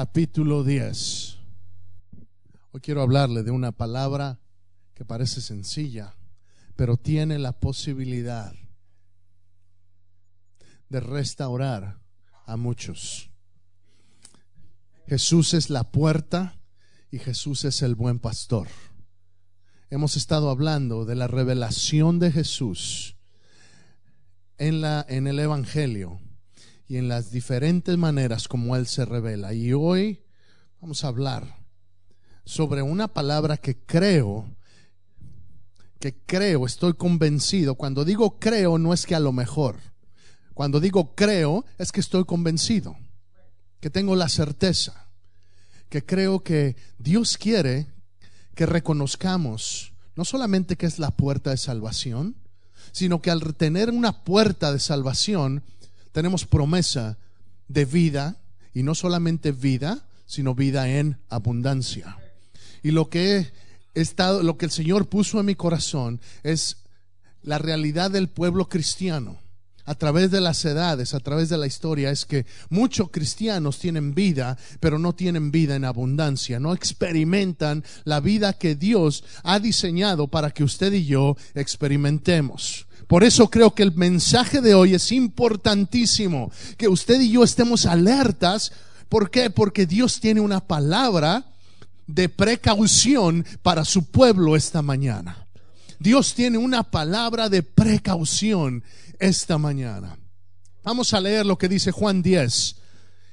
capítulo 10. Hoy quiero hablarle de una palabra que parece sencilla, pero tiene la posibilidad de restaurar a muchos. Jesús es la puerta y Jesús es el buen pastor. Hemos estado hablando de la revelación de Jesús en, la, en el Evangelio y en las diferentes maneras como Él se revela. Y hoy vamos a hablar sobre una palabra que creo, que creo, estoy convencido. Cuando digo creo no es que a lo mejor. Cuando digo creo es que estoy convencido, que tengo la certeza, que creo que Dios quiere que reconozcamos no solamente que es la puerta de salvación, sino que al tener una puerta de salvación, tenemos promesa de vida, y no solamente vida, sino vida en abundancia. Y lo que he estado, lo que el Señor puso en mi corazón es la realidad del pueblo cristiano a través de las edades, a través de la historia, es que muchos cristianos tienen vida, pero no tienen vida en abundancia, no experimentan la vida que Dios ha diseñado para que usted y yo experimentemos. Por eso creo que el mensaje de hoy es importantísimo, que usted y yo estemos alertas. ¿Por qué? Porque Dios tiene una palabra de precaución para su pueblo esta mañana. Dios tiene una palabra de precaución esta mañana. Vamos a leer lo que dice Juan 10.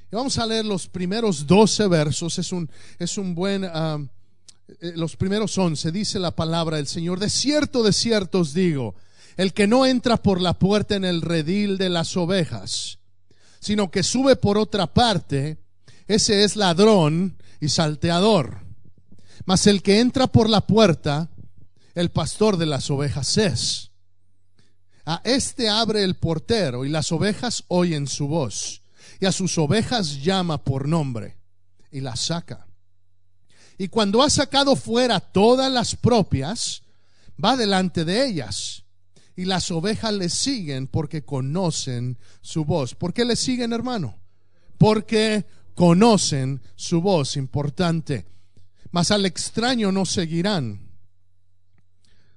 Y vamos a leer los primeros 12 versos. Es un, es un buen... Ah, eh, los primeros 11 dice la palabra del Señor. De cierto, de cierto os digo el que no entra por la puerta en el redil de las ovejas, sino que sube por otra parte, ese es ladrón y salteador. Mas el que entra por la puerta, el pastor de las ovejas es. A este abre el portero y las ovejas oyen su voz, y a sus ovejas llama por nombre y las saca. Y cuando ha sacado fuera todas las propias, va delante de ellas y las ovejas le siguen porque conocen su voz. ¿Por qué le siguen, hermano? Porque conocen su voz, importante. Mas al extraño no seguirán,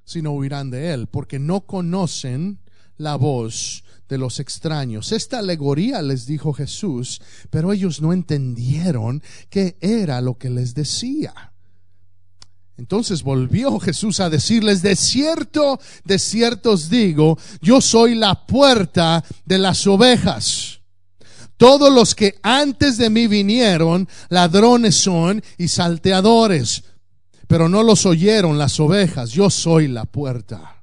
sino huirán de él, porque no conocen la voz de los extraños. Esta alegoría les dijo Jesús, pero ellos no entendieron qué era lo que les decía. Entonces volvió Jesús a decirles, de cierto, de cierto os digo, yo soy la puerta de las ovejas. Todos los que antes de mí vinieron, ladrones son y salteadores, pero no los oyeron las ovejas, yo soy la puerta.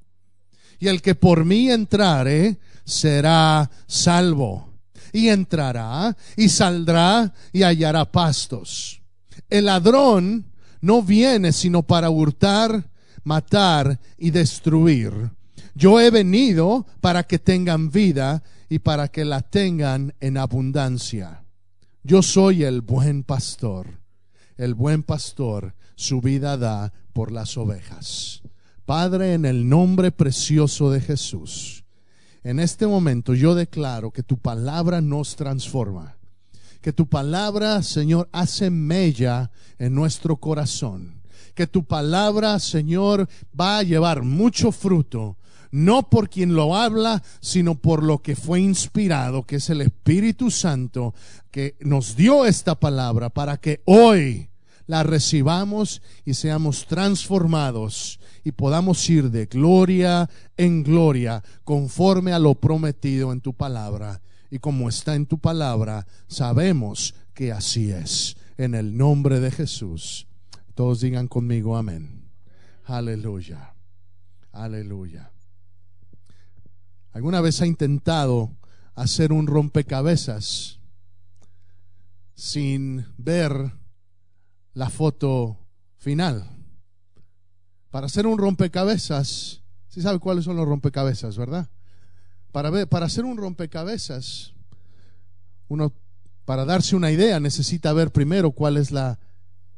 Y el que por mí entrare, será salvo. Y entrará y saldrá y hallará pastos. El ladrón no viene sino para hurtar, matar y destruir. Yo he venido para que tengan vida y para que la tengan en abundancia. Yo soy el buen pastor. El buen pastor su vida da por las ovejas. Padre, en el nombre precioso de Jesús, en este momento yo declaro que tu palabra nos transforma que tu palabra, Señor, hace mella en nuestro corazón. Que tu palabra, Señor, va a llevar mucho fruto, no por quien lo habla, sino por lo que fue inspirado, que es el Espíritu Santo, que nos dio esta palabra para que hoy la recibamos y seamos transformados y podamos ir de gloria en gloria conforme a lo prometido en tu palabra y como está en tu palabra, sabemos que así es. En el nombre de Jesús. Todos digan conmigo amén. Aleluya. Aleluya. ¿Alguna vez ha intentado hacer un rompecabezas sin ver la foto final? Para hacer un rompecabezas, si sabe cuáles son los rompecabezas, ¿verdad? Para, ver, para hacer un rompecabezas, uno para darse una idea necesita ver primero cuál es la,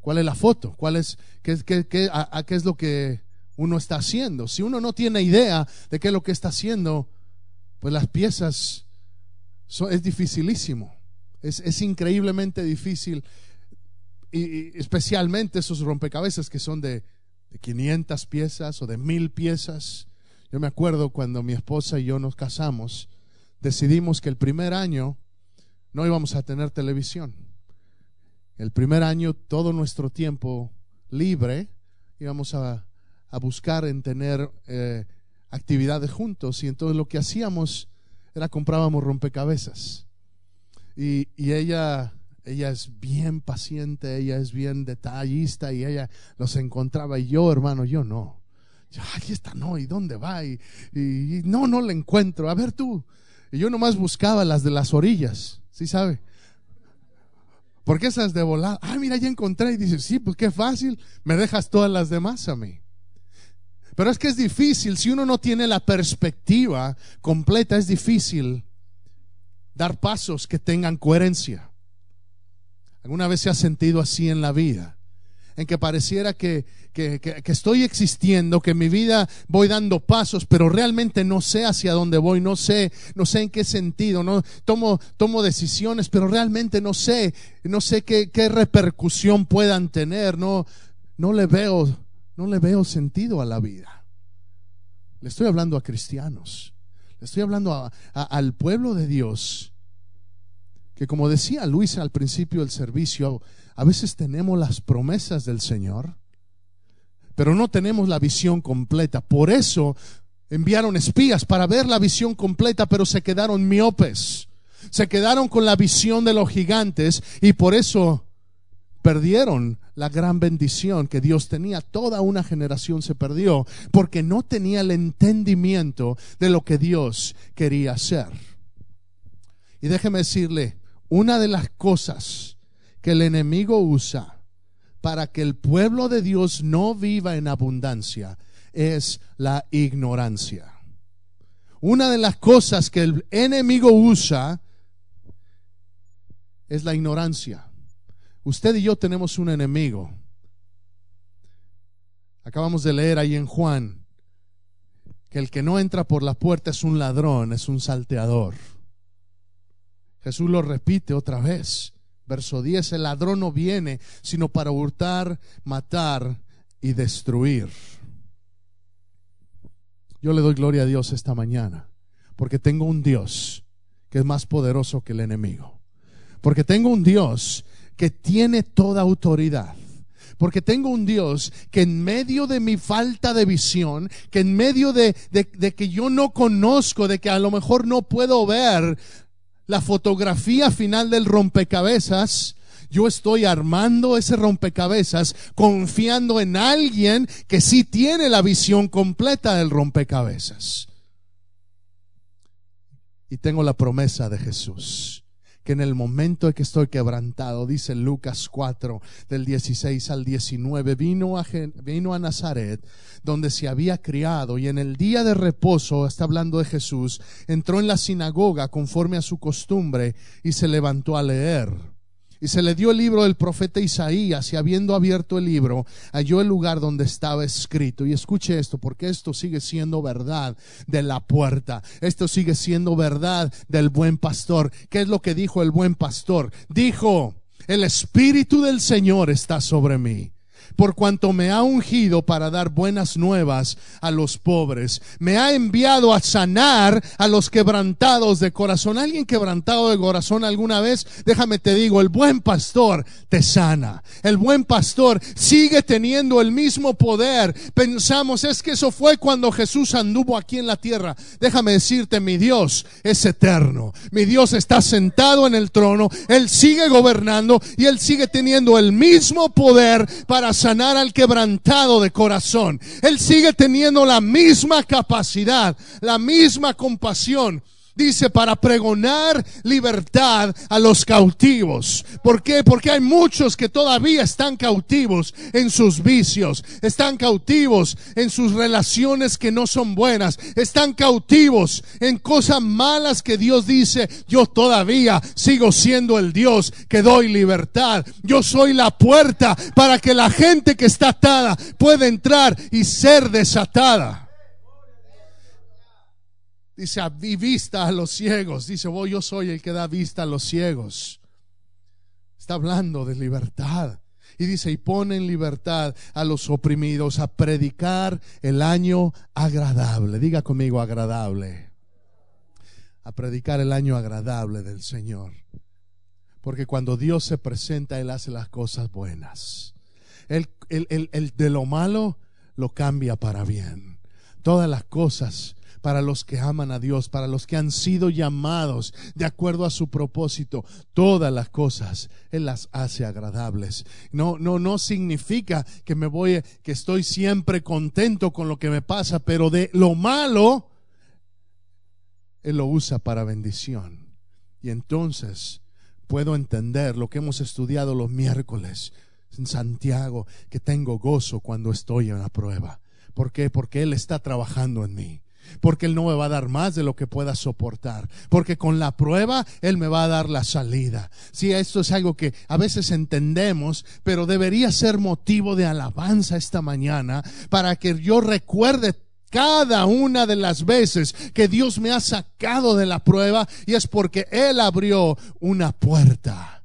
cuál es la foto, cuál es, qué, a, qué es lo que uno está haciendo. Si uno no tiene idea de qué es lo que está haciendo, pues las piezas son, es dificilísimo. Es, increíblemente difícil y, especialmente esos rompecabezas que son de, de 500 piezas o de mil piezas. Yo me acuerdo cuando mi esposa y yo nos casamos, decidimos que el primer año no íbamos a tener televisión. El primer año, todo nuestro tiempo libre, íbamos a, a buscar en tener eh, actividades juntos. Y entonces lo que hacíamos era comprábamos rompecabezas. Y, y ella ella es bien paciente, ella es bien detallista y ella los encontraba y yo, hermano, yo no. Yo, está, no, ¿y dónde va? Y, y, no, no la encuentro. A ver tú. Y yo nomás buscaba las de las orillas, ¿sí sabe? Porque esas de volar, ah, mira, ya encontré. Y dice, sí, pues qué fácil, me dejas todas las demás a mí. Pero es que es difícil, si uno no tiene la perspectiva completa, es difícil dar pasos que tengan coherencia. ¿Alguna vez se ha sentido así en la vida? En que pareciera que, que, estoy existiendo, que mi vida voy dando pasos, pero realmente no sé hacia dónde voy, no sé, no sé en qué sentido, no tomo, tomo decisiones, pero realmente no sé, no sé qué, qué repercusión puedan tener, no, no le veo, no le veo sentido a la vida. Le estoy hablando a cristianos, le estoy hablando al pueblo de Dios que como decía Luis al principio del servicio, a veces tenemos las promesas del Señor, pero no tenemos la visión completa. Por eso enviaron espías para ver la visión completa, pero se quedaron miopes. Se quedaron con la visión de los gigantes y por eso perdieron la gran bendición que Dios tenía. Toda una generación se perdió porque no tenía el entendimiento de lo que Dios quería hacer. Y déjeme decirle, una de las cosas que el enemigo usa para que el pueblo de Dios no viva en abundancia es la ignorancia. Una de las cosas que el enemigo usa es la ignorancia. Usted y yo tenemos un enemigo. Acabamos de leer ahí en Juan que el que no entra por la puerta es un ladrón, es un salteador. Jesús lo repite otra vez. Verso 10, el ladrón no viene sino para hurtar, matar y destruir. Yo le doy gloria a Dios esta mañana, porque tengo un Dios que es más poderoso que el enemigo. Porque tengo un Dios que tiene toda autoridad. Porque tengo un Dios que en medio de mi falta de visión, que en medio de, de, de, que yo no conozco, de que a lo mejor no puedo ver la fotografía final del rompecabezas, yo estoy armando ese rompecabezas confiando en alguien que sí tiene la visión completa del rompecabezas. Y tengo la promesa de Jesús que en el momento en que estoy quebrantado, dice Lucas 4, del 16 al 19, vino a, vino a Nazaret, donde se había criado, y en el día de reposo, está hablando de Jesús, entró en la sinagoga conforme a su costumbre y se levantó a leer. Y se le dio el libro del profeta Isaías y habiendo abierto el libro, halló el lugar donde estaba escrito. Y escuche esto, porque esto sigue siendo verdad de la puerta. Esto sigue siendo verdad del buen pastor. ¿Qué es lo que dijo el buen pastor? Dijo, el Espíritu del Señor está sobre mí por cuanto me ha ungido para dar buenas nuevas a los pobres. Me ha enviado a sanar a los quebrantados de corazón. ¿Alguien quebrantado de corazón alguna vez? Déjame te digo, el buen pastor te sana. El buen pastor sigue teniendo el mismo poder. Pensamos, es que eso fue cuando Jesús anduvo aquí en la tierra. Déjame decirte, mi Dios es eterno. Mi Dios está sentado en el trono. Él sigue gobernando y Él sigue teniendo el mismo poder para sanar sanar al quebrantado de corazón. Él sigue teniendo la misma capacidad, la misma compasión dice, para pregonar libertad a los cautivos. ¿Por qué? Porque hay muchos que todavía están cautivos en sus vicios, están cautivos en sus relaciones que no son buenas, están cautivos en cosas malas que Dios dice, yo todavía sigo siendo el Dios que doy libertad. Yo soy la puerta para que la gente que está atada pueda entrar y ser desatada. Dice, a vista a los ciegos. Dice, yo soy el que da vista a los ciegos. Está hablando de libertad. Y dice, y pone en libertad a los oprimidos, a predicar el año agradable. Diga conmigo agradable. A predicar el año agradable del Señor. Porque cuando Dios se presenta, Él hace las cosas buenas. El, el de lo malo lo cambia para bien. Todas las cosas para los que aman a Dios, para los que han sido llamados de acuerdo a su propósito. Todas las cosas Él las hace agradables. No, no, no significa que me voy, que estoy siempre contento con lo que me pasa, pero de lo malo, Él lo usa para bendición. Y entonces puedo entender lo que hemos estudiado los miércoles en Santiago, que tengo gozo cuando estoy en la prueba. ¿Por qué? Porque Él está trabajando en mí porque Él no me va a dar más de lo que pueda soportar, porque con la prueba Él me va a dar la salida. Sí, esto es algo que a veces entendemos, pero debería ser motivo de alabanza esta mañana para que yo recuerde cada una de las veces que Dios me ha sacado de la prueba y es porque Él abrió una puerta.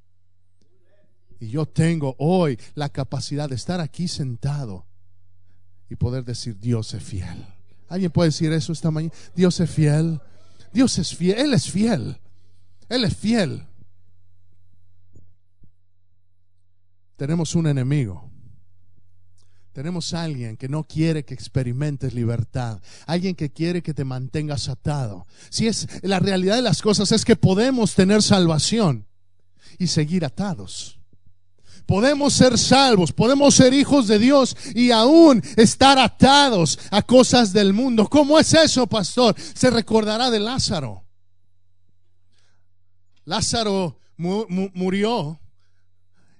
Y yo tengo hoy la capacidad de estar aquí sentado y poder decir, Dios es fiel. ¿Alguien puede decir eso esta mañana? Dios es fiel. Dios es fiel. Él es fiel. Él es fiel. Tenemos un enemigo. Tenemos a alguien que no quiere que experimentes libertad, alguien que quiere que te mantengas atado. Si es la realidad de las cosas es que podemos tener salvación y seguir atados. Podemos ser salvos, podemos ser hijos de Dios y aún estar atados a cosas del mundo. ¿Cómo es eso, pastor? Se recordará de Lázaro. Lázaro murió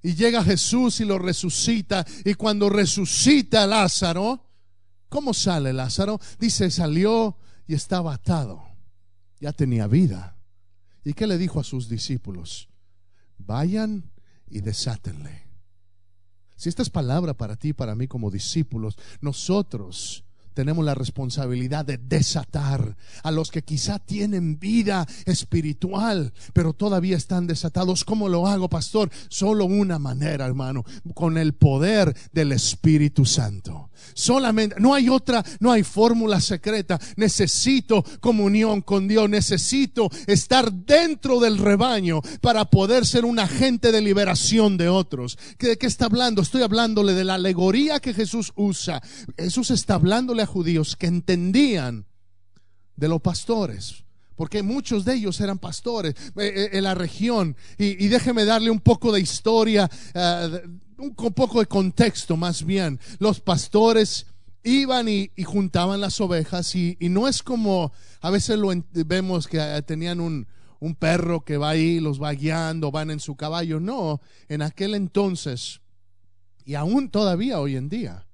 y llega Jesús y lo resucita. Y cuando resucita Lázaro, ¿cómo sale Lázaro? Dice, salió y estaba atado. Ya tenía vida. ¿Y qué le dijo a sus discípulos? Vayan y desátenle. Si esta es palabra para ti, para mí como discípulos, nosotros tenemos la responsabilidad de desatar a los que quizá tienen vida espiritual, pero todavía están desatados. ¿Cómo lo hago, pastor? Solo una manera, hermano, con el poder del Espíritu Santo. Solamente, no hay otra, no hay fórmula secreta. Necesito comunión con Dios, necesito estar dentro del rebaño para poder ser un agente de liberación de otros. ¿De qué está hablando? Estoy hablándole de la alegoría que Jesús usa. Jesús está hablándole a judíos que entendían de los pastores porque muchos de ellos eran pastores eh, eh, en la región. Y, déjeme darle un poco de historia, eh, un poco de contexto más bien. Los pastores iban y, juntaban las ovejas y, no es como a veces lo vemos que tenían un, un perro que va ahí, los va guiando, van en su caballo. No, en aquel entonces, y aún todavía hoy en día,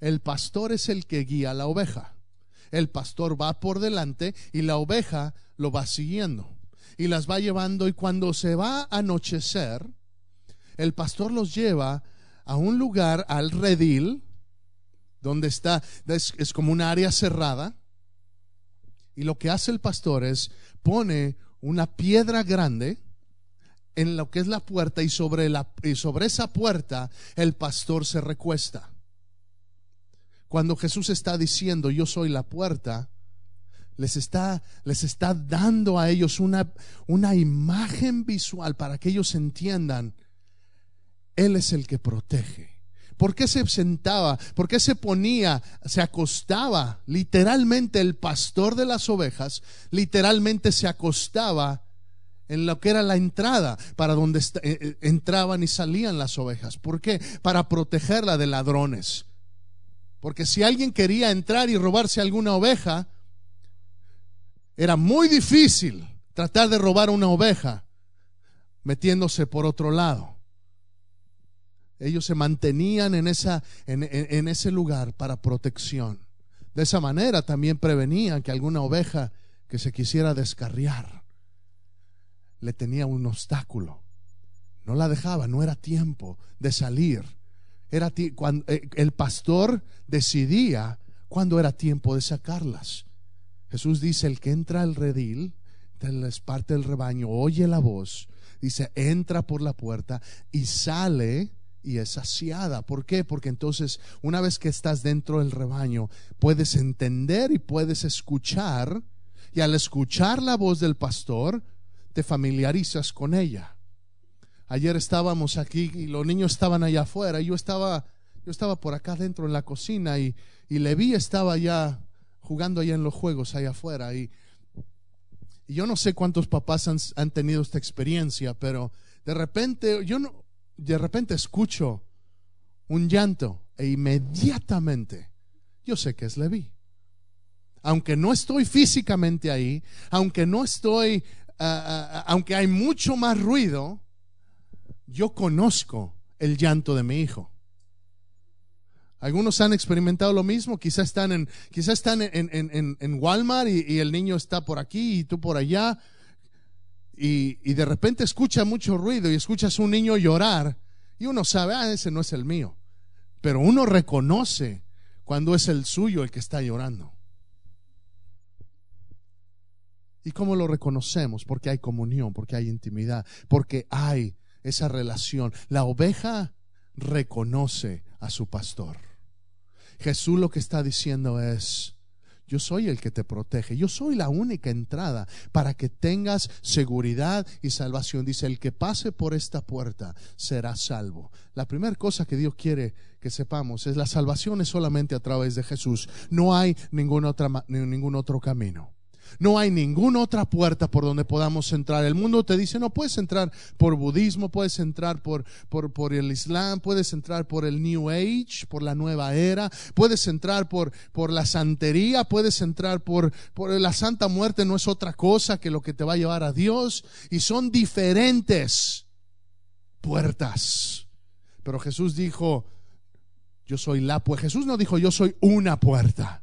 el pastor es el que guía a la oveja. El pastor va por delante y la oveja lo va siguiendo y las va llevando y cuando se va a anochecer, el pastor los lleva a un lugar, al redil, donde está, es, como un área cerrada, y lo que hace el pastor es pone una piedra grande en lo que es la puerta y sobre, la, y sobre esa puerta el pastor se recuesta. Cuando Jesús está diciendo, yo soy la puerta, les está, les está dando a ellos una, una imagen visual para que ellos entiendan, Él es el que protege. ¿Por qué se sentaba? ¿Por qué se ponía, se acostaba? Literalmente el pastor de las ovejas, literalmente se acostaba en lo que era la entrada para donde eh, eh, entraban y salían las ovejas. ¿Por qué? Para protegerla de ladrones. Porque si alguien quería entrar y robarse alguna oveja, era muy difícil tratar de robar una oveja metiéndose por otro lado. Ellos se mantenían en, esa, en, ese lugar para protección. De esa manera también prevenían que alguna oveja que se quisiera descarriar le tenía un obstáculo. No la dejaba, no era tiempo de salir. Era cuando eh, el pastor decidía cuándo era tiempo de sacarlas. Jesús dice, el que entra al redil, es parte del rebaño, oye la voz, dice, entra por la puerta y sale y es saciada. ¿Por qué? Porque entonces una vez que estás dentro del rebaño, puedes entender y puedes escuchar, y al escuchar la voz del pastor, te familiarizas con ella. Ayer estábamos aquí y los niños estaban allá afuera, y yo estaba, yo estaba por acá dentro en la cocina y, y Levi estaba ya jugando allá en los juegos allá afuera y, y yo no sé cuántos papás han, han tenido esta experiencia, pero de repente yo no, de repente escucho un llanto e inmediatamente yo sé que es Levi. Aunque no estoy físicamente ahí, aunque no estoy, ah, ah, aunque hay mucho más ruido, yo conozco el llanto de mi hijo. Algunos han experimentado lo mismo, quizás están en, quizás están en, en, en Walmart y, y, el niño está por aquí y tú por allá y, de repente escucha mucho ruido y escuchas un niño llorar y uno sabe, ah, ese no es el mío. Pero uno reconoce cuando es el suyo el que está llorando. ¿Y cómo lo reconocemos? Porque hay comunión, porque hay intimidad, porque hay esa relación. La oveja reconoce a su pastor. Jesús lo que está diciendo es, yo soy el que te protege. Yo soy la única entrada para que tengas seguridad y salvación. Dice, el que pase por esta puerta será salvo. La primera cosa que Dios quiere que sepamos es la salvación es solamente a través de Jesús. No hay ningún, otra, ningún otro camino. No hay ninguna otra puerta por donde podamos entrar. El mundo te dice, no puedes entrar por budismo, puedes entrar por, por, por, el Islam, puedes entrar por el New Age, por la nueva era, puedes entrar por, por la santería, puedes entrar por, por la santa muerte, no es otra cosa que lo que te va a llevar a Dios. Y son diferentes puertas. Pero Jesús dijo, yo soy la puerta. Jesús no dijo, yo soy una puerta.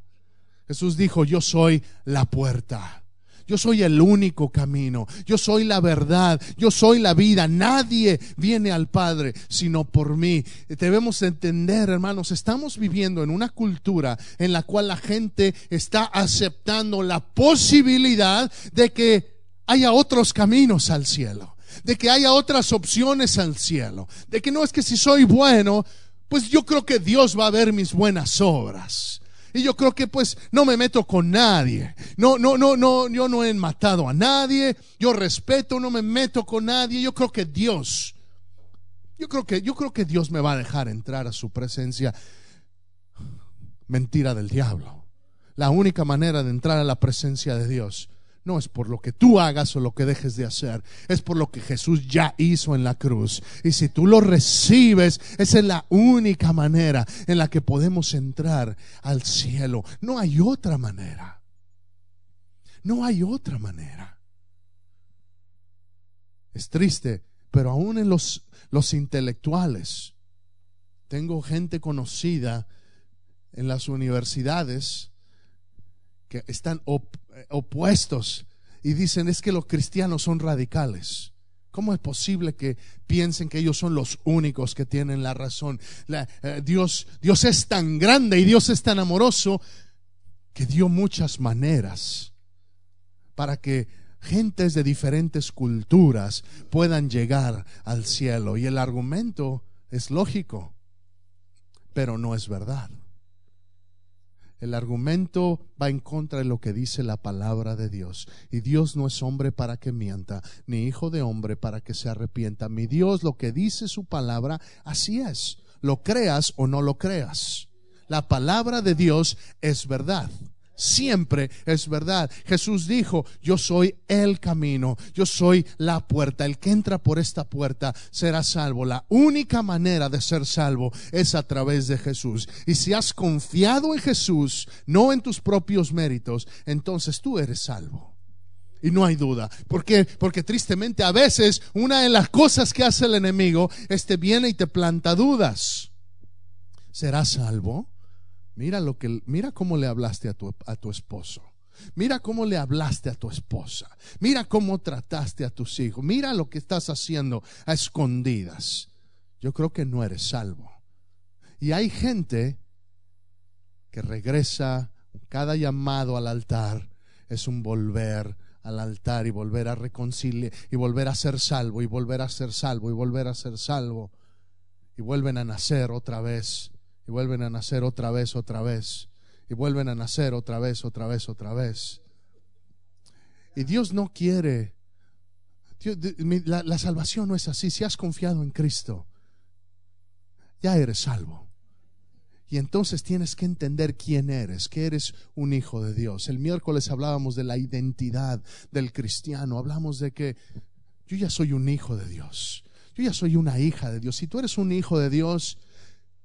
Jesús dijo, yo soy la puerta. Yo soy el único camino. Yo soy la verdad. Yo soy la vida. Nadie viene al Padre sino por mí. Debemos entender, hermanos, estamos viviendo en una cultura en la cual la gente está aceptando la posibilidad de que haya otros caminos al cielo. De que haya otras opciones al cielo. De que no es que si soy bueno, pues yo creo que Dios va a ver mis buenas obras. Y yo creo que pues no me meto con nadie. No, no, no, no, yo no he matado a nadie. Yo respeto, no me meto con nadie. Yo creo que Dios, yo creo que, yo creo que Dios me va a dejar entrar a su presencia. Mentira del diablo. La única manera de entrar a la presencia de Dios no es por lo que tú hagas o lo que dejes de hacer, es por lo que Jesús ya hizo en la cruz. Y si tú lo recibes, esa es la única manera en la que podemos entrar al cielo. No hay otra manera. No hay otra manera. Es triste, pero aún en los, intelectuales, tengo gente conocida en las universidades que están opuestos y dicen es que los cristianos son radicales. ¿Cómo es posible que piensen que ellos son los únicos que tienen la razón? Eh, Dios, Dios es tan grande y Dios es tan amoroso que dio muchas maneras para que gentes de diferentes culturas puedan llegar al cielo. Y el argumento es lógico, pero no es verdad. El argumento va en contra de lo que dice la palabra de Dios. Y Dios no es hombre para que mienta, ni hijo de hombre para que se arrepienta. Mi Dios, lo que dice su palabra, así es. Lo creas o no lo creas. La palabra de Dios es verdad siempre es verdad. Jesús dijo, yo soy el camino, yo soy la puerta. El que entra por esta puerta será salvo. La única manera de ser salvo es a través de Jesús. Y si has confiado en Jesús, no en tus propios méritos, entonces tú eres salvo. Y no hay duda. ¿Por qué? Porque tristemente a veces una de las cosas que hace el enemigo, este viene y te planta dudas. ¿Serás salvo? Mira lo que mira cómo le hablaste a tu, a tu esposo. Mira cómo le hablaste a tu esposa. Mira cómo trataste a tus hijos. Mira lo que estás haciendo a escondidas. Yo creo que no eres salvo. Y hay gente que regresa, cada llamado al altar es un volver al altar y volver a reconciliar y volver a ser salvo y volver a ser salvo y volver a ser salvo. y vuelven a nacer otra vez, y vuelven a nacer otra vez, otra vez, y vuelven a nacer otra vez, otra vez, otra vez. Y Dios no quiere, la, la salvación no es así. Si has confiado en Cristo, ya eres salvo. Y entonces tienes que entender quién eres, que eres un hijo de Dios. El miércoles hablábamos de la identidad del cristiano, hablamos de que yo ya soy un hijo de Dios, yo ya soy una hija de Dios. Si tú eres un hijo de Dios,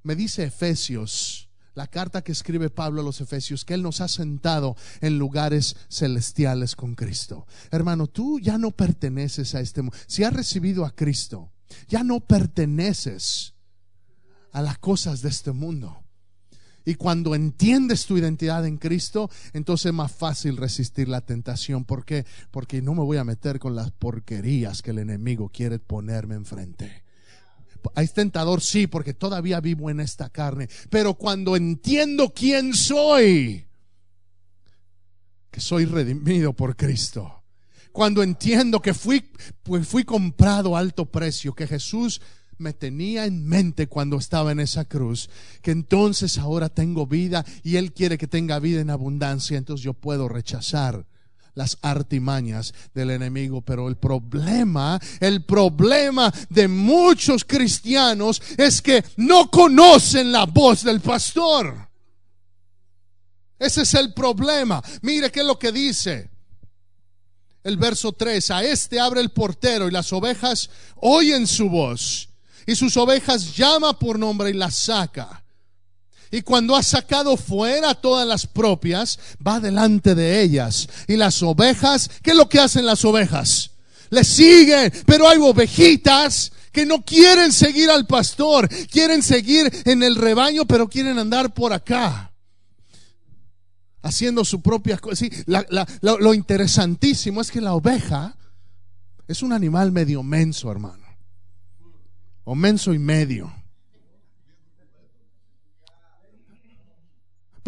me dice Efesios, la carta que escribe Pablo a los Efesios, que Él nos ha sentado en lugares celestiales con Cristo. Hermano, tú ya no perteneces a este mundo. Si has recibido a Cristo, ya no perteneces a las cosas de este mundo. Y cuando entiendes tu identidad en Cristo, entonces es más fácil resistir la tentación. ¿Por qué? Porque no me voy a meter con las porquerías que el enemigo quiere ponerme enfrente. Es tentador, sí, porque todavía vivo en esta carne. Pero cuando entiendo quién soy, que soy redimido por Cristo. Cuando entiendo que fui, pues fui comprado a alto precio, que Jesús me tenía en mente cuando estaba en esa cruz, que entonces ahora tengo vida y Él quiere que tenga vida en abundancia, entonces yo puedo rechazar las artimañas del enemigo. Pero el problema, el problema de muchos cristianos es que no conocen la voz del pastor. Ese es el problema. Mire qué es lo que dice. El verso 3, a este abre el portero y las ovejas oyen su voz y sus ovejas llama por nombre y las saca. Y cuando ha sacado fuera todas las propias, va delante de ellas. Y las ovejas, ¿qué es lo que hacen las ovejas? Le siguen, pero hay ovejitas que no quieren seguir al pastor, quieren seguir en el rebaño, pero quieren andar por acá, haciendo su propia cosa. lo interesantísimo es que la oveja es un animal medio menso, hermano o menso y medio.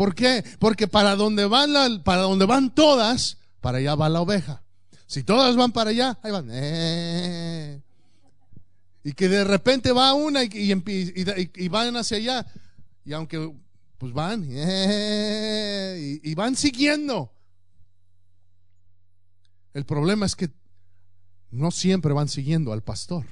¿Por qué? Porque para donde van para donde van todas, para allá va la oveja. Si todas van para allá, ahí van. Eh. Y que de repente va una y, y, van hacia allá. Y aunque pues van eh, y van siguiendo. El problema es que no siempre van siguiendo al pastor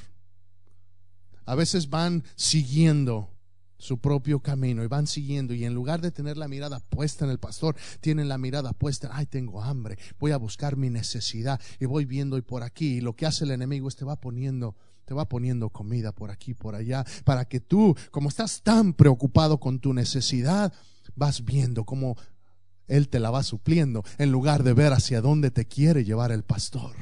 a veces van siguiendo su propio camino y van siguiendo y en lugar de tener la mirada puesta en el pastor, tienen la mirada puesta, ay, tengo hambre, voy a buscar mi necesidad y voy viendo y por aquí y lo que hace el enemigo es te va poniendo te va poniendo comida por aquí, por allá, para que tú, como estás tan preocupado con tu necesidad, vas viendo cómo Él te la va supliendo, en lugar de ver hacia dónde te quiere llevar el pastor.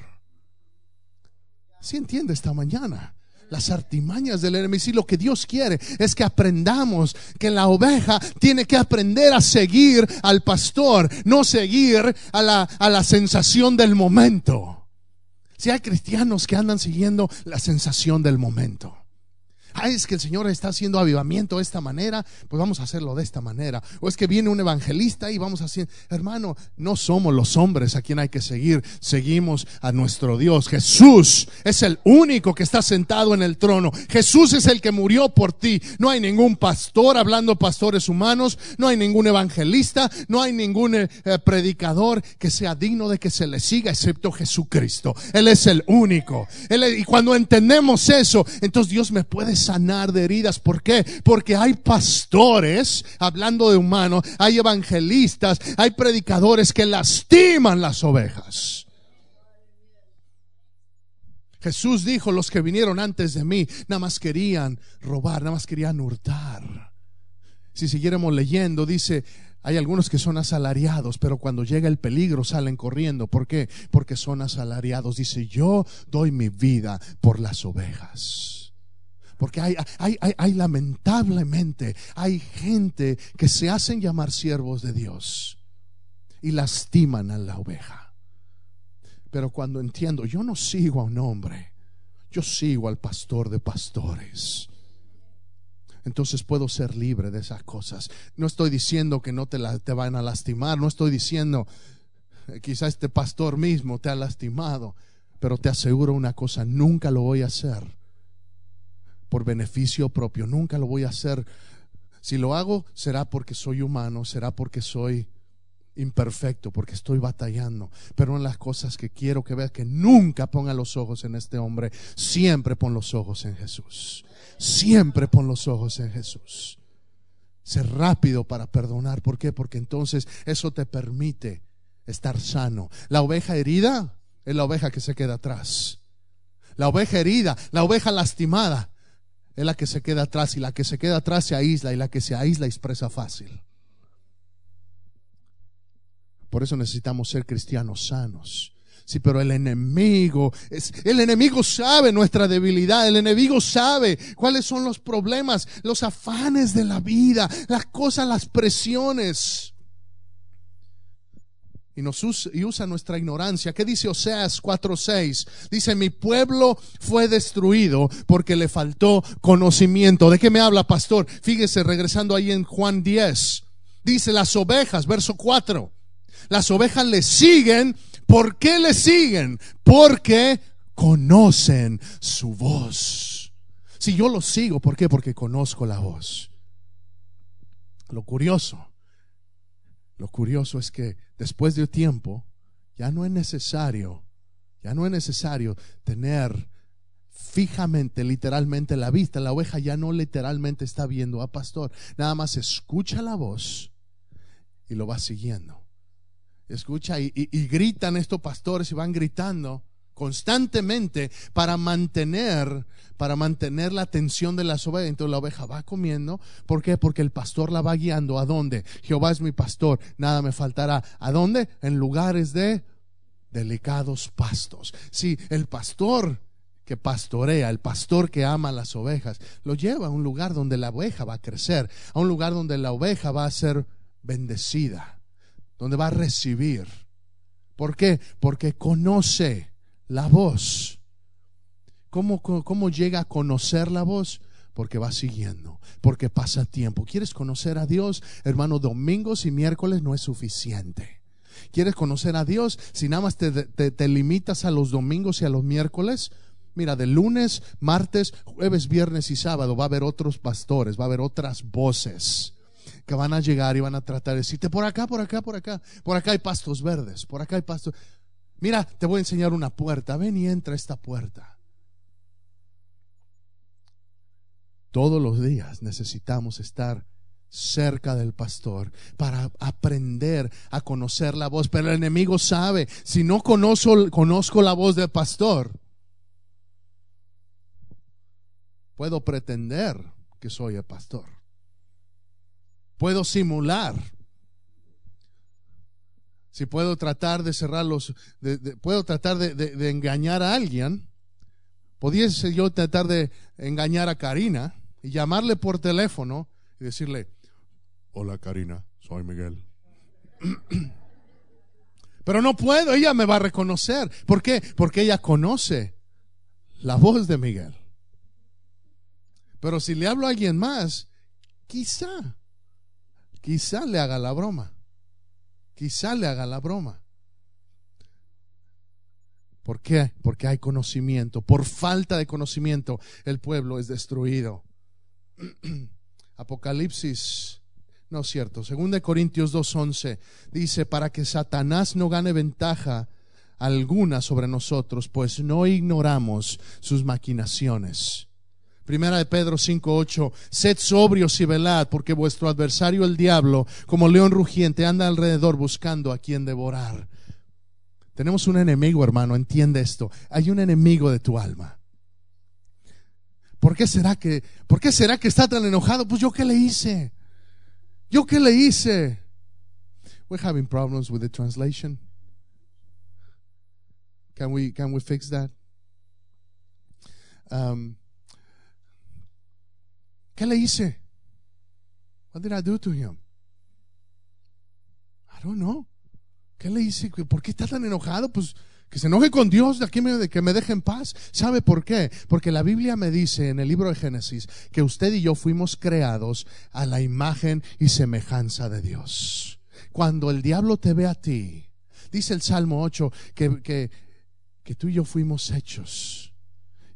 ¿Sí entiende esta mañana? Las artimañas del enemigo. Y lo que Dios quiere es que aprendamos que la oveja tiene que aprender a seguir al pastor, no seguir a la, a la sensación del momento. Si hay cristianos que andan siguiendo la sensación del momento es que el Señor está haciendo avivamiento de esta manera, pues vamos a hacerlo de esta manera. O es que viene un evangelista y vamos a hacer, hermano, no somos los hombres a quien hay que seguir, seguimos a nuestro Dios. Jesús es el único que está sentado en el trono. Jesús es el que murió por ti. No hay ningún pastor hablando pastores humanos, no hay ningún evangelista, no hay ningún eh, eh, predicador que sea digno de que se le siga excepto Jesucristo. Él es el único. y cuando entendemos eso, entonces Dios me puede sanar de heridas. ¿Por qué? Porque hay pastores, hablando de humanos, hay evangelistas, hay predicadores que lastiman las ovejas. Jesús dijo, los que vinieron antes de mí, nada más querían robar, nada más querían hurtar. Si siguiéramos leyendo, dice, hay algunos que son asalariados, pero cuando llega el peligro salen corriendo. ¿Por qué? Porque son asalariados. Dice, yo doy mi vida por las ovejas. Porque hay, hay, hay, lamentablemente, hay gente que se hacen llamar siervos de Dios y lastiman a la oveja. Pero cuando entiendo, yo no sigo a un hombre, yo sigo al pastor de pastores. Entonces puedo ser libre de esas cosas. No estoy diciendo que no te, la, te van a lastimar, no estoy diciendo, eh, quizá este pastor mismo te ha lastimado, pero te aseguro una cosa, nunca lo voy a hacer por beneficio propio. Nunca lo voy a hacer. Si lo hago, será porque soy humano, será porque soy imperfecto, porque estoy batallando. Pero en las cosas que quiero que veas, que nunca ponga los ojos en este hombre, siempre pon los ojos en Jesús. Siempre pon los ojos en Jesús. Ser rápido para perdonar. ¿Por qué? Porque entonces eso te permite estar sano. La oveja herida es la oveja que se queda atrás. La oveja herida, la oveja lastimada, es la que se queda atrás y la que se queda atrás se aísla y la que se aísla expresa fácil. Por eso necesitamos ser cristianos sanos. Sí, pero el enemigo, es, el enemigo sabe nuestra debilidad, el enemigo sabe cuáles son los problemas, los afanes de la vida, las cosas, las presiones. Y nos usa, y usa nuestra ignorancia. ¿Qué dice Oseas 4:6? Dice, mi pueblo fue destruido porque le faltó conocimiento. ¿De qué me habla, pastor? Fíjese, regresando ahí en Juan 10. Dice, las ovejas, verso 4. Las ovejas le siguen. ¿Por qué le siguen? Porque conocen su voz. Si yo lo sigo, ¿por qué? Porque conozco la voz. Lo curioso, lo curioso es que después de un tiempo ya no es necesario, ya no es necesario tener fijamente, literalmente la vista. La oveja ya no literalmente está viendo a pastor, nada más escucha la voz y lo va siguiendo. Escucha, y, gritan estos pastores y van gritando constantemente para mantener, para mantener la atención de las ovejas. Entonces la oveja va comiendo. ¿Por qué? Porque el pastor la va guiando. ¿A dónde? Jehová es mi pastor, nada me faltará. ¿A dónde? En lugares de delicados pastos. Sí, el pastor que pastorea, el pastor que ama las ovejas, lo lleva a un lugar donde la oveja va a crecer, a un lugar donde la oveja va a ser bendecida donde va a recibir. ¿Por qué? Porque conoce la voz. ¿Cómo, ¿Cómo, llega a conocer la voz? Porque va siguiendo, porque pasa tiempo. ¿Quieres conocer a Dios? Hermano, domingos y miércoles no es suficiente. ¿Quieres conocer a Dios? Si nada más te, te, te limitas a los domingos y a los miércoles, Mira, de lunes, martes, jueves, viernes y sábado va a haber otros pastores, va a haber otras voces que van a llegar y van a tratar de decirte, por acá, por acá, por acá, por acá hay pastos verdes, por acá hay pastos. Mira, te voy a enseñar una puerta, ven y entra esta puerta. Todos los días necesitamos estar cerca del pastor para aprender a conocer la voz. Pero el enemigo sabe, si no conozco, conozco la voz del pastor, puedo pretender que soy el pastor. Puedo simular. Si puedo tratar de cerrar los, puedo tratar de, engañar a alguien, pudiese yo tratar de engañar a Karina y llamarle por teléfono y decirle, hola Karina, soy Miguel. Pero no puedo, ella me va a reconocer. ¿Por qué? Porque ella conoce la voz de Miguel. Pero si le hablo a alguien más, quizá Quizá le haga la broma. Quizá le haga la broma. ¿Por qué? Porque hay conocimiento. Por falta de conocimiento, el pueblo es destruido. Apocalipsis, no es cierto. Según de Corintios 2.11 dice, para que Satanás no gane ventaja alguna sobre nosotros, pues no ignoramos sus maquinaciones. Primera de Pedro 5:8, sed sobrios y velad, porque vuestro adversario el diablo, como león rugiente, anda alrededor buscando a quien devorar. Tenemos un enemigo, hermano, entiende esto. Hay un enemigo de tu alma. ¿Por qué será que, por qué será que está tan enojado? Pues yo qué le hice? ¿Yo qué le hice? We're having problems with the translation. Can we, can we fix that? Um, ¿Qué le hice? What did I do to him? I don't know. ¿Qué le hice? ¿Por qué está tan enojado? Pues que se enoje con Dios, de aquí me, que me deje en paz. ¿Sabe por qué? Porque la Biblia me dice en el libro de Génesis que usted y yo fuimos creados a la imagen y semejanza de Dios. Cuando el diablo te ve a ti, dice el Salmo 8 que, que, que tú y yo fuimos hechos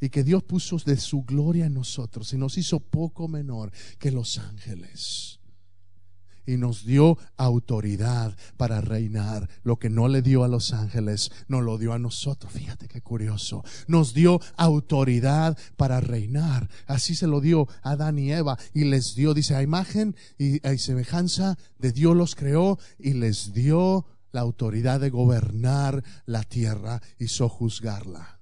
y que Dios puso de su gloria en nosotros y nos hizo poco menor que los ángeles. Y nos dio autoridad para reinar. Lo que no le dio a los ángeles, no lo dio a nosotros. Fíjate qué curioso. Nos dio autoridad para reinar. Así se lo dio a Adán y Eva. Y les dio, dice, a imagen y semejanza de Dios los creó y les dio la autoridad de gobernar la tierra y sojuzgarla.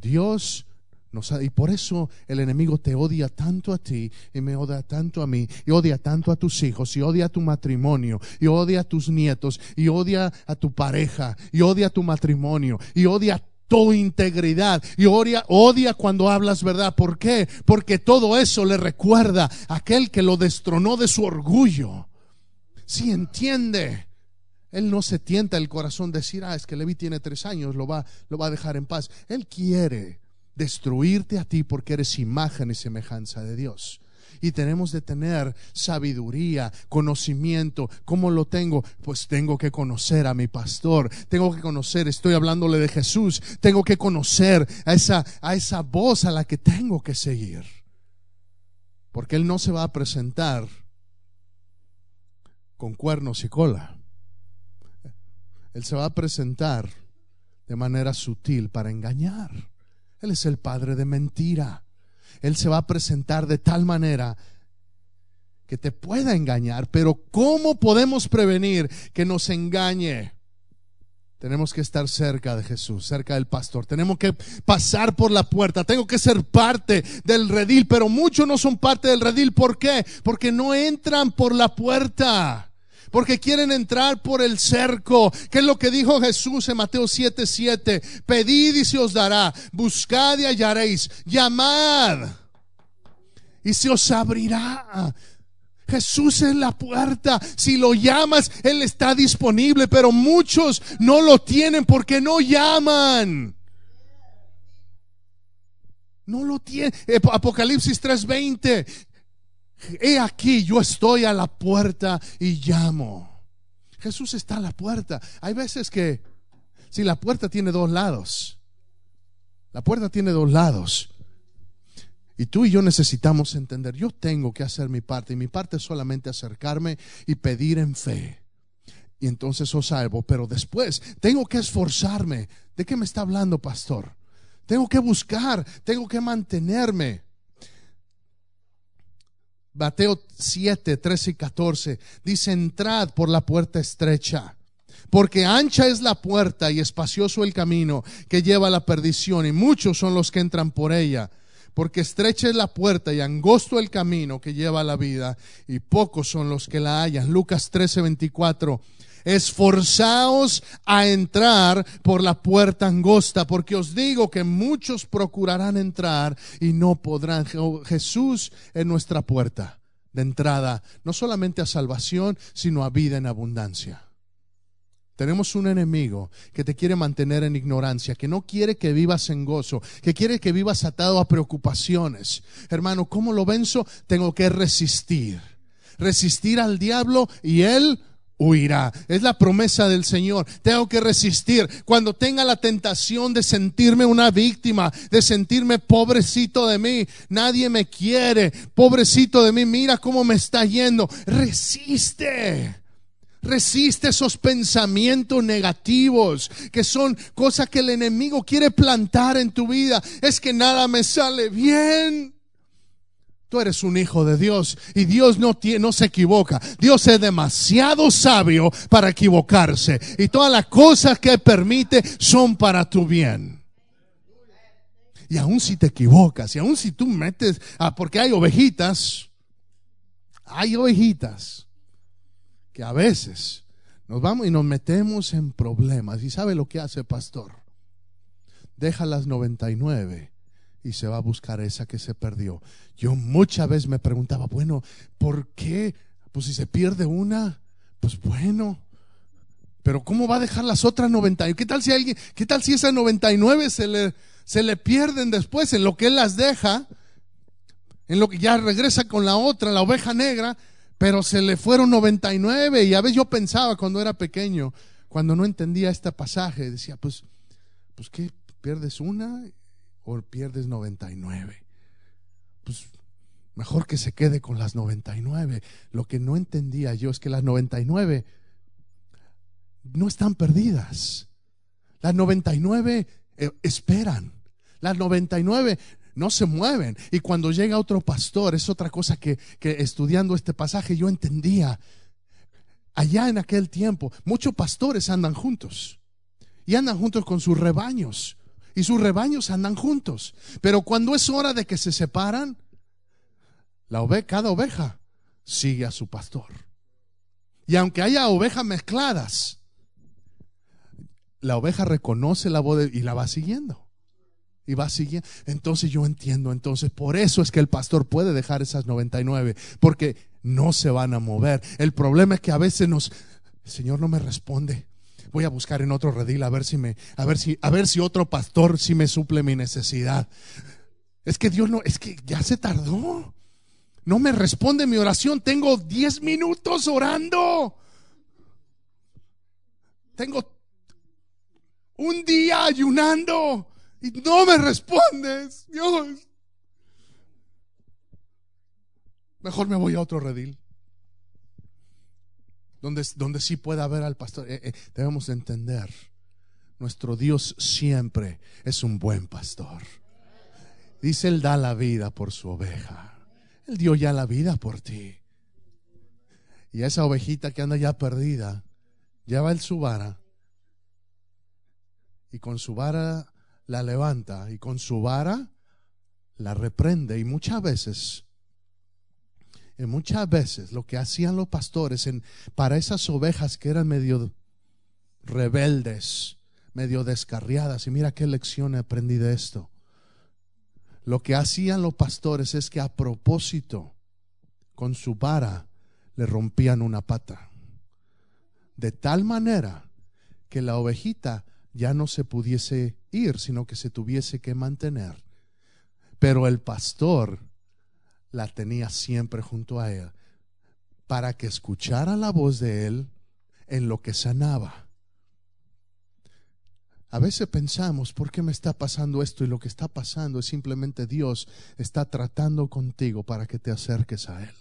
Dios nos y por eso el enemigo te odia tanto a ti y me odia tanto a mí y odia tanto a tus hijos y odia a tu matrimonio y odia a tus nietos y odia a tu pareja y odia a tu matrimonio y odia tu integridad y odia, odia cuando hablas verdad. ¿Por qué? Porque todo eso le recuerda a aquel que lo destronó de su orgullo. Si entiende, él no se tienta el corazón decir, ah, es que Levi tiene tres años, lo va, lo va a dejar en paz. Él quiere destruirte a ti porque eres imagen y semejanza de Dios. Y tenemos de tener sabiduría, conocimiento. ¿Cómo lo tengo? Pues tengo que conocer a mi pastor. Tengo que conocer, estoy hablándole de Jesús. Tengo que conocer a esa, a esa voz a la que tengo que seguir. Porque Él no se va a presentar con cuernos y cola. Él se va a presentar de manera sutil para engañar. Él es el padre de mentira. Él se va a presentar de tal manera que te pueda engañar. Pero ¿cómo podemos prevenir que nos engañe? Tenemos que estar cerca de Jesús, cerca del pastor. Tenemos que pasar por la puerta. Tengo que ser parte del redil, pero muchos no son parte del redil. ¿Por qué? Porque no entran por la puerta porque quieren entrar por el cerco. ¿Qué es lo que dijo Jesús en Mateo 7:7? 7? Pedid y se os dará, buscad y hallaréis, llamad y se os abrirá. Jesús es la puerta. Si lo llamas, Él está disponible, pero muchos no lo tienen porque no llaman. No lo tienen. Apocalipsis 3:20 he aquí, yo estoy a la puerta y llamo. Jesús está a la puerta. Hay veces que, si la puerta tiene dos lados, la puerta tiene dos lados. Y tú y yo necesitamos entender, yo tengo que hacer mi parte y mi parte es solamente acercarme y pedir en fe. Y entonces os salvo, pero después tengo que esforzarme. ¿De qué me está hablando, pastor? Tengo que buscar, tengo que mantenerme. Mateo 7, 13 y 14 dice, entrad por la puerta estrecha, porque ancha es la puerta y espacioso el camino que lleva a la perdición, y muchos son los que entran por ella. Porque estrecha es la puerta y angosto el camino que lleva a la vida, y pocos son los que la hallan. Lucas 13, 24 esforzaos a entrar por la puerta angosta, porque os digo que muchos procurarán entrar y no podrán. Jesús es nuestra puerta de entrada, no solamente a salvación, sino a vida en abundancia. Tenemos un enemigo que te quiere mantener en ignorancia, que no quiere que vivas en gozo, que quiere que vivas atado a preocupaciones. Hermano, ¿cómo lo venzo? Tengo que resistir. Resistir al diablo y él huirá. Es la promesa del Señor. Tengo que resistir. Cuando tenga la tentación de sentirme una víctima, de sentirme pobrecito de mí, nadie me quiere, pobrecito de mí, mira cómo me está yendo. Resiste. Resiste esos pensamientos negativos que son cosas que el enemigo quiere plantar en tu vida. Es que nada me sale bien. Tú eres un hijo de Dios y Dios no, tiene, no se equivoca. Dios es demasiado sabio para equivocarse y todas las cosas que permite son para tu bien. Y aun si te equivocas, y aun si tú metes, ah, porque hay ovejitas, hay ovejitas que a veces nos vamos y nos metemos en problemas. ¿Y sabe lo que hace pastor? Deja las 99 y se va a buscar esa que se perdió. Yo muchas veces me preguntaba, bueno, ¿por qué? Pues si se pierde una, pues bueno. Pero ¿cómo va a dejar las otras 99? ¿Qué tal si alguien, qué tal si esas 99 se le, se le pierden después en lo que él las deja? En lo que ya regresa con la otra, la oveja negra, pero se le fueron 99 y a veces yo pensaba cuando era pequeño, cuando no entendía este pasaje, decía, pues, pues ¿qué? ¿Pierdes una o pierdes 99. Pues mejor que se quede con las 99. Lo que no entendía yo es que las 99 no están perdidas. Las 99 eh, esperan. Las 99 no se mueven. Y cuando llega otro pastor, es otra cosa que, que estudiando este pasaje yo entendía. Allá en aquel tiempo, muchos pastores andan juntos. Y andan juntos con sus rebaños. Y sus rebaños andan juntos. Pero cuando es hora de que se separan, la oveja, cada oveja sigue a su pastor. Y aunque haya ovejas mezcladas, la oveja reconoce la voz y la va siguiendo. Y va siguiendo. Entonces yo entiendo, entonces por eso es que el pastor puede dejar esas 99, porque no se van a mover. El problema es que a veces nos, el Señor no me responde. Voy a buscar en otro redil a ver si me, a ver si, a ver si otro pastor si me suple mi necesidad. Es que Dios no, es que ya se tardó. No me responde mi oración. Tengo 10 minutos orando. Tengo un día ayunando y no me respondes. Dios. Mejor me voy a otro redil. Donde, donde sí pueda ver al pastor. Eh, eh, debemos entender. Nuestro Dios siempre es un buen pastor. Dice, Él da la vida por su oveja. Él dio ya la vida por ti. Y esa ovejita que anda ya perdida, lleva el su vara y con su vara la levanta y con su vara la reprende. Y muchas veces, y muchas veces lo que hacían los pastores en, para esas ovejas que eran medio rebeldes, medio descarriadas, y mira qué lección aprendí de esto lo que hacían los pastores es que a propósito, con su vara, le rompían una pata. De tal manera que la ovejita ya no se pudiese ir, sino que se tuviese que mantener. Pero el pastor la tenía siempre junto a él para que escuchara la voz de él en lo que sanaba. A veces pensamos, ¿por qué me está pasando esto? Y lo que está pasando es simplemente Dios está tratando contigo para que te acerques a Él.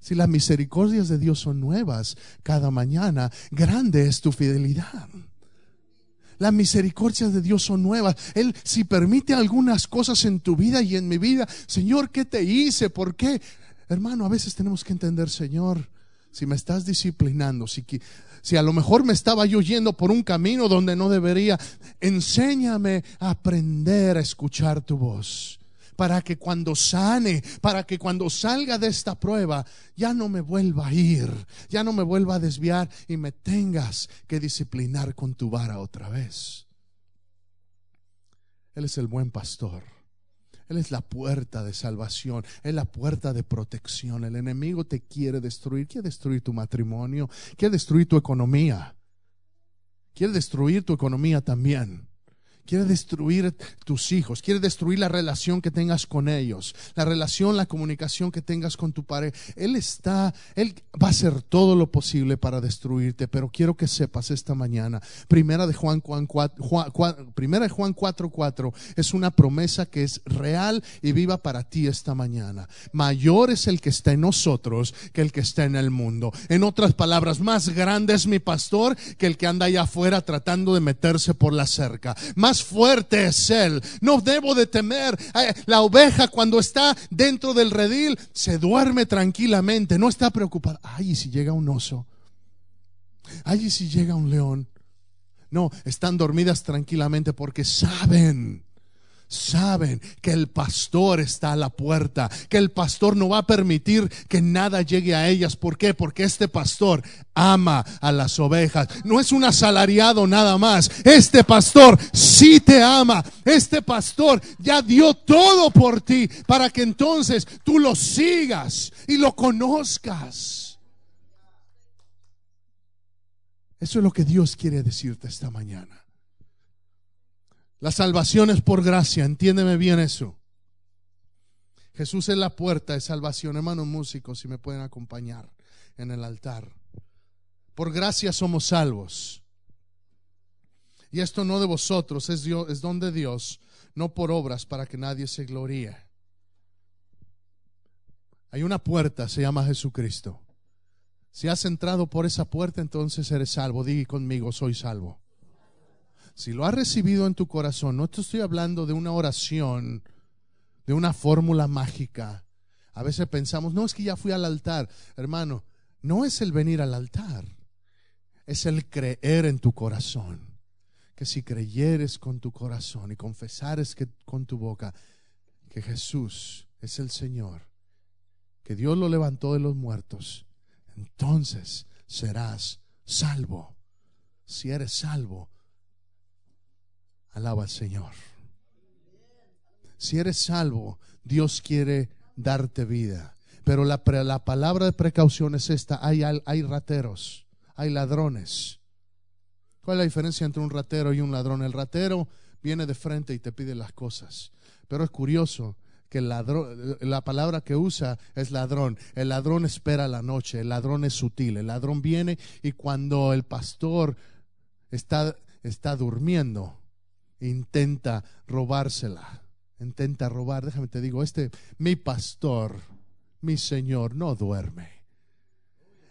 Si las misericordias de Dios son nuevas cada mañana, grande es tu fidelidad. Las misericordias de Dios son nuevas. Él si permite algunas cosas en tu vida y en mi vida, Señor, ¿qué te hice? ¿Por qué? Hermano, a veces tenemos que entender, Señor, si me estás disciplinando, si, si a lo mejor me estaba yo yendo por un camino donde no debería, enséñame a aprender a escuchar tu voz. Para que cuando sane, para que cuando salga de esta prueba, ya no me vuelva a ir, ya no me vuelva a desviar y me tengas que disciplinar con tu vara otra vez. Él es el buen pastor él es la puerta de salvación, es la puerta de protección. El enemigo te quiere destruir, quiere destruir tu matrimonio, quiere destruir tu economía, quiere destruir tu economía también. Quiere destruir tus hijos, quiere destruir la relación que tengas con ellos, la relación, la comunicación que tengas con tu pareja. Él está, Él va a hacer todo lo posible para destruirte, pero quiero que sepas esta mañana, primera de Juan, Juan, 4, primera de Juan 4, 4, es una promesa que es real y viva para ti esta mañana. Mayor es el que está en nosotros que el que está en el mundo. En otras palabras, más grande es mi pastor que el que anda allá afuera tratando de meterse por la cerca. Más fuerte es Él. No debo de temer. La oveja cuando está dentro del redil se duerme tranquilamente, no está preocupada. Ay, ¿y si llega un oso? Ay, ¿y si llega un león? No, están dormidas tranquilamente porque saben saben que el pastor está a la puerta, que el pastor no va a permitir que nada llegue a ellas. ¿Por qué? Porque este pastor ama a las ovejas. No es un asalariado nada más. Este pastor sí te ama. Este pastor ya dio todo por ti para que entonces tú lo sigas y lo conozcas. Eso es lo que Dios quiere decirte esta mañana. La salvación es por gracia, entiéndeme bien eso. Jesús es la puerta de salvación. Hermanos músicos, si me pueden acompañar en el altar. Por gracia somos salvos. Y esto no de vosotros, es, Dios, es don de Dios, no por obras para que nadie se gloríe. Hay una puerta, se llama Jesucristo. Si has entrado por esa puerta, entonces eres salvo. Diga conmigo, soy salvo. Si lo has recibido en tu corazón, no te estoy hablando de una oración, de una fórmula mágica. A veces pensamos, no es que ya fui al altar. Hermano, no es el venir al altar, es el creer en tu corazón. Que si creyeres con tu corazón y confesares que, con tu boca que Jesús es el Señor, que Dios lo levantó de los muertos, entonces serás salvo. Si eres salvo, alaba al Señor. Si eres salvo, Dios quiere darte vida. Pero la, la palabra de precaución es esta. Hay, hay rateros, hay ladrones. ¿Cuál es la diferencia entre un ratero y un ladrón? El ratero viene de frente y te pide las cosas. Pero es curioso que la palabra que usa es ladrón. El ladrón espera la noche, el ladrón es sutil. El ladrón viene y cuando el pastor está, está durmiendo, intenta robársela. Intenta robar. Déjame te digo, este, mi pastor mi Señor no duerme.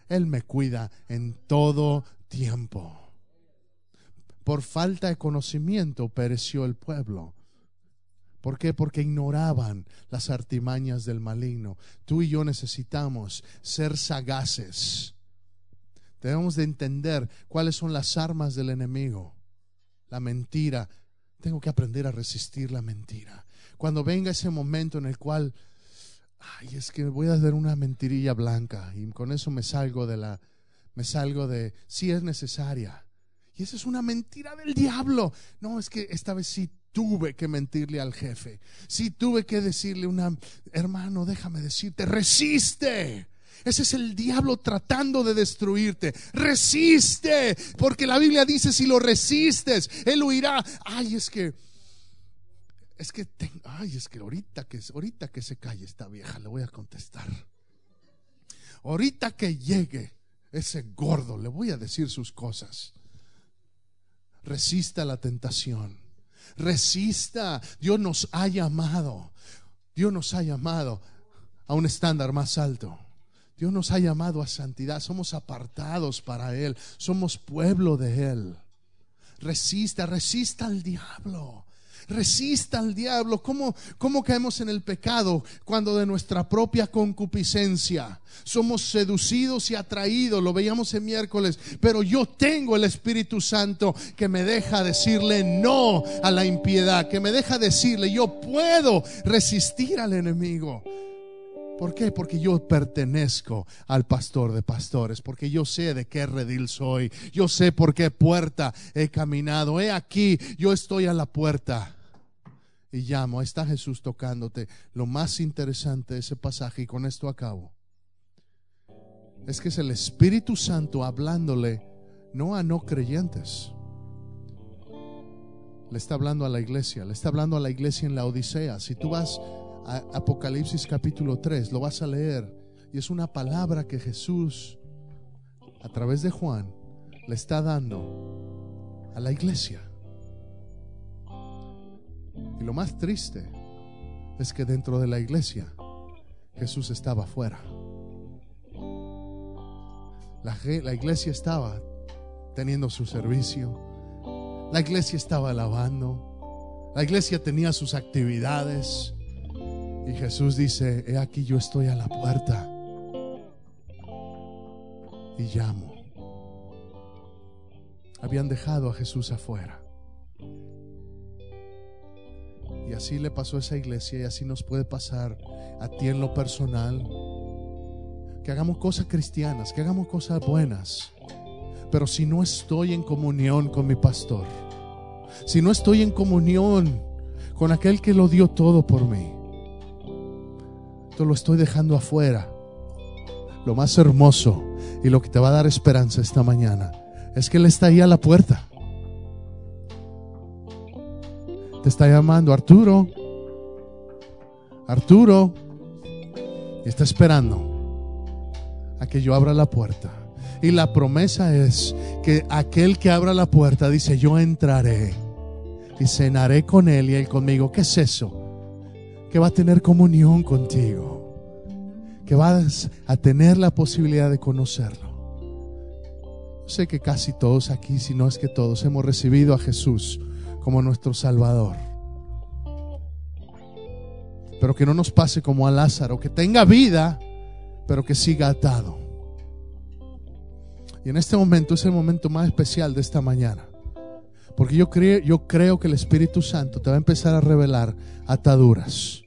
Él me cuida en todo tiempo. Por falta de conocimiento pereció el pueblo. ¿Por qué? Porque ignoraban las artimañas del maligno. Tú y yo necesitamos ser sagaces. Debemos de entender cuáles son las armas del enemigo. La mentira. Tengo que aprender a resistir la mentira. Cuando venga ese momento en el cual ay, es que voy a hacer una mentirilla blanca y con eso me salgo de la, me salgo de, si es necesaria. Y esa es una mentira del diablo. No, es que esta vez sí tuve que mentirle al jefe. Sí tuve que decirle una, hermano, déjame decirte, resiste. Ese es el diablo tratando de destruirte. Resiste, porque la Biblia dice, si lo resistes, él huirá. Ay, es que es que, ay, es que ahorita que, ahorita que se calle esta vieja, le voy a contestar. Ahorita que llegue ese gordo, le voy a decir sus cosas. Resista la tentación. Resista. Dios nos ha llamado. Dios nos ha llamado a un estándar más alto. Dios nos ha llamado a santidad. Somos apartados para Él. Somos pueblo de Él. Resista, resista al diablo resista al diablo. ¿Cómo, ¿Cómo caemos en el pecado cuando de nuestra propia concupiscencia somos seducidos y atraídos? Lo veíamos el miércoles, pero yo tengo el Espíritu Santo que me deja decirle no a la impiedad, que me deja decirle yo puedo resistir al enemigo. ¿Por qué? Porque yo pertenezco al pastor de pastores, porque yo sé de qué redil soy, yo sé por qué puerta he caminado. He aquí, yo estoy a la puerta y llamo. Está Jesús tocándote. Lo más interesante de ese pasaje, y con esto acabo, es que es el Espíritu Santo hablándole no a no creyentes. Le está hablando a la iglesia, le está hablando a la iglesia en la Odisea. Si tú vas Apocalipsis capítulo 3, lo vas a leer. Y es una palabra que Jesús, a través de Juan, le está dando a la iglesia. Y lo más triste es que dentro de la iglesia Jesús estaba afuera. La, iglesia estaba teniendo su servicio. La iglesia estaba alabando. La iglesia tenía sus actividades. Y Jesús dice, he aquí yo estoy a la puerta y llamo. Habían dejado a Jesús afuera. Y así le pasó a esa iglesia y así nos puede pasar a ti en lo personal. Que hagamos cosas cristianas, que hagamos cosas buenas. Pero si no estoy en comunión con mi pastor, si no estoy en comunión con aquel que lo dio todo por mí, te lo estoy dejando afuera. Lo más hermoso y lo que te va a dar esperanza esta mañana es que Él está ahí a la puerta. Te está llamando Arturo. Arturo. Está esperando a que yo abra la puerta. Y la promesa es que aquel que abra la puerta dice, yo entraré y cenaré con él y él conmigo. ¿Qué es eso? Que va a tener comunión contigo. Que vas a tener la posibilidad de conocerlo. sé que casi todos aquí, si no es que todos, hemos recibido a Jesús como nuestro Salvador. Pero que no nos pase como a Lázaro, que tenga vida, pero que siga atado. Y en este momento es el momento más especial de esta mañana. Porque yo creo, yo creo que el Espíritu Santo te va a empezar a revelar ataduras.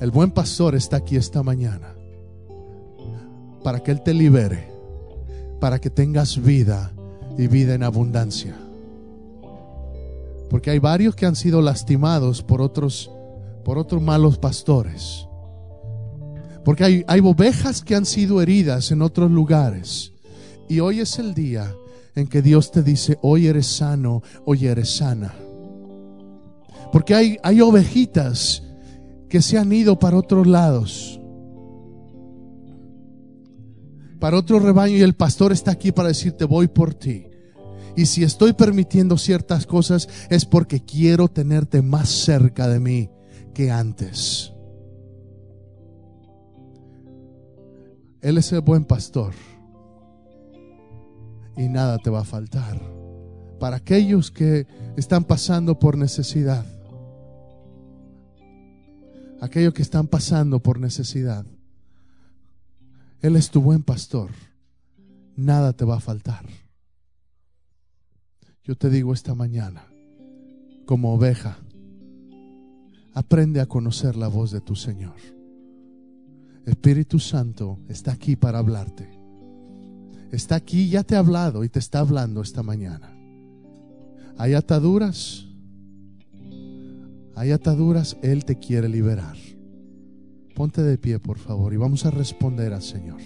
El buen pastor está aquí esta mañana para que Él te libere, para que tengas vida y vida en abundancia. Porque hay varios que han sido lastimados por otros, por otros malos pastores. Porque hay, hay ovejas que han sido heridas en otros lugares. Y hoy es el día en que Dios te dice, hoy eres sano, hoy eres sana. Porque hay, hay ovejitas que se han ido para otros lados, para otro rebaño y el pastor está aquí para decirte, voy por ti. Y si estoy permitiendo ciertas cosas es porque quiero tenerte más cerca de mí que antes. Él es el buen pastor y nada te va a faltar. Para aquellos que están pasando por necesidad, aquellos que están pasando por necesidad, Él es tu buen pastor, nada te va a faltar. Yo te digo esta mañana, como oveja, aprende a conocer la voz de tu Señor. Espíritu Santo está aquí para hablarte está aquí, ya te ha hablado y te está hablando esta mañana. Hay ataduras, hay ataduras, Él te quiere liberar. Ponte de pie, por favor, y vamos a responder al Señor.